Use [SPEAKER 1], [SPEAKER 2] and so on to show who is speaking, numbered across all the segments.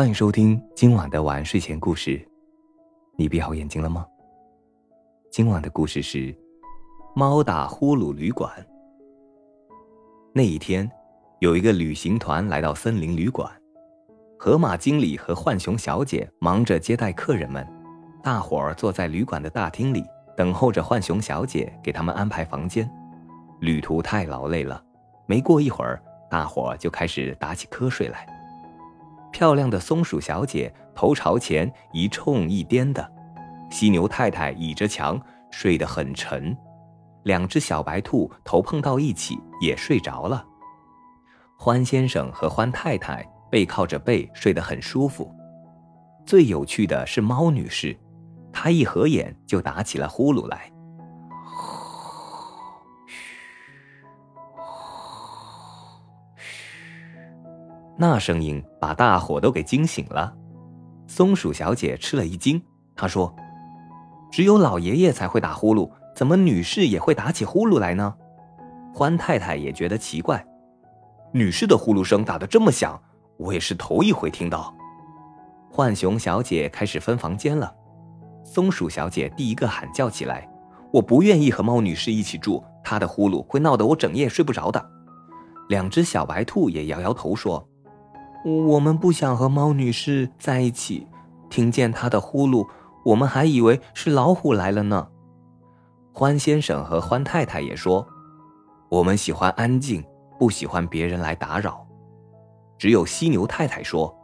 [SPEAKER 1] 欢迎收听今晚的晚睡前故事。你闭好眼睛了吗？今晚的故事是《猫打呼噜旅馆》。那一天，有一个旅行团来到森林旅馆，河马经理和浣熊小姐忙着接待客人们，大伙儿坐在旅馆的大厅里等候着浣熊小姐给他们安排房间。旅途太劳累了，没过一会儿，大伙儿就开始打起瞌睡来。漂亮的松鼠小姐头朝前一冲一颠的，犀牛太太倚着墙睡得很沉，两只小白兔头碰到一起也睡着了。欢先生和欢太太背靠着背睡得很舒服。最有趣的是猫女士，她一合眼就打起了呼噜来。那声音把大伙都给惊醒了，松鼠小姐吃了一惊，她说：“只有老爷爷才会打呼噜，怎么女士也会打起呼噜来呢？”欢太太也觉得奇怪，女士的呼噜声打得这么响，我也是头一回听到。浣熊小姐开始分房间了，松鼠小姐第一个喊叫起来：“我不愿意和猫女士一起住，她的呼噜会闹得我整夜睡不着的。”两只小白兔也摇摇头说。我们不想和猫女士在一起，听见她的呼噜，我们还以为是老虎来了呢。欢先生和欢太太也说，我们喜欢安静，不喜欢别人来打扰。只有犀牛太太说，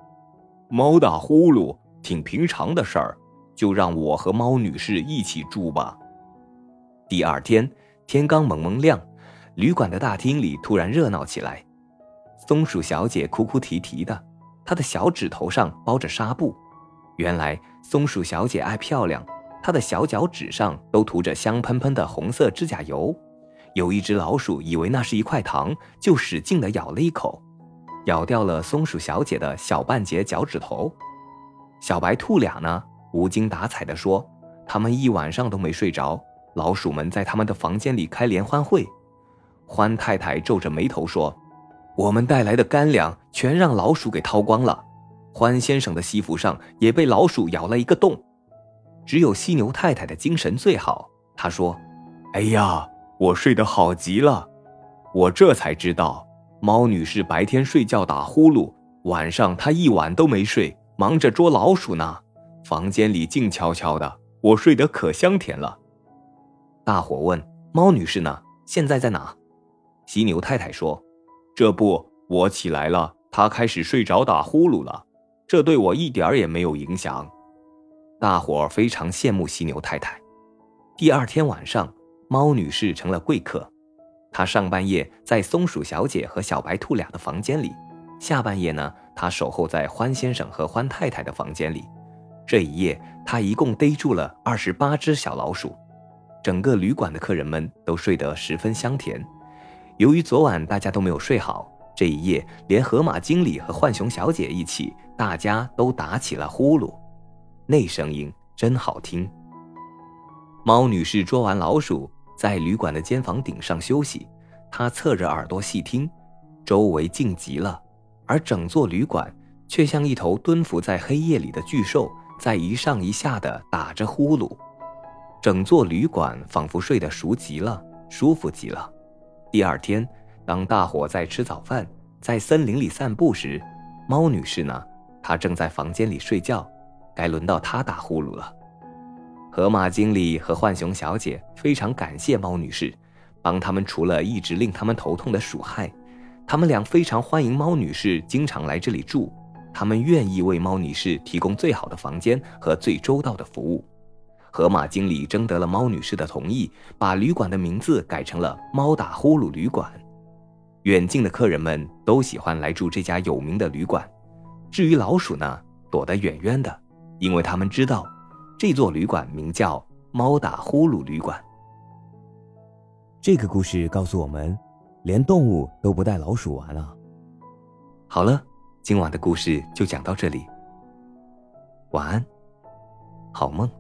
[SPEAKER 1] 猫打呼噜挺平常的事儿，就让我和猫女士一起住吧。第二天天刚蒙蒙亮，旅馆的大厅里突然热闹起来。松鼠小姐哭哭啼啼的，她的小指头上包着纱布。原来松鼠小姐爱漂亮，她的小脚趾上都涂着香喷喷的红色指甲油。有一只老鼠以为那是一块糖，就使劲地咬了一口，咬掉了松鼠小姐的小半截脚趾头。小白兔俩呢，无精打采地说：“他们一晚上都没睡着，老鼠们在他们的房间里开联欢会。”欢太太皱着眉头说。我们带来的干粮全让老鼠给掏光了，欢先生的西服上也被老鼠咬了一个洞，只有犀牛太太的精神最好。她说：“哎呀，我睡得好极了，我这才知道，猫女士白天睡觉打呼噜，晚上她一晚都没睡，忙着捉老鼠呢。房间里静悄悄的，我睡得可香甜了。”大伙问：“猫女士呢？现在在哪？”犀牛太太说。这不，我起来了，他开始睡着打呼噜了，这对我一点也没有影响。大伙儿非常羡慕犀牛太太。第二天晚上，猫女士成了贵客，她上半夜在松鼠小姐和小白兔俩的房间里，下半夜呢，她守候在欢先生和欢太太的房间里。这一夜，她一共逮住了二十八只小老鼠。整个旅馆的客人们都睡得十分香甜。由于昨晚大家都没有睡好，这一夜连河马经理和浣熊小姐一起，大家都打起了呼噜，那声音真好听。猫女士捉完老鼠，在旅馆的间房顶上休息，她侧着耳朵细听，周围静极了，而整座旅馆却像一头蹲伏在黑夜里的巨兽，在一上一下的打着呼噜，整座旅馆仿佛睡得熟极了，舒服极了。第二天，当大伙在吃早饭，在森林里散步时，猫女士呢？她正在房间里睡觉，该轮到她打呼噜了。河马经理和浣熊小姐非常感谢猫女士，帮他们除了一直令他们头痛的鼠害。他们俩非常欢迎猫女士经常来这里住，他们愿意为猫女士提供最好的房间和最周到的服务。河马经理征得了猫女士的同意，把旅馆的名字改成了“猫打呼噜旅馆”。远近的客人们都喜欢来住这家有名的旅馆。至于老鼠呢，躲得远远的，因为他们知道，这座旅馆名叫“猫打呼噜旅馆”。
[SPEAKER 2] 这个故事告诉我们，连动物都不带老鼠玩啊。
[SPEAKER 1] 好了，今晚的故事就讲到这里。晚安，好梦。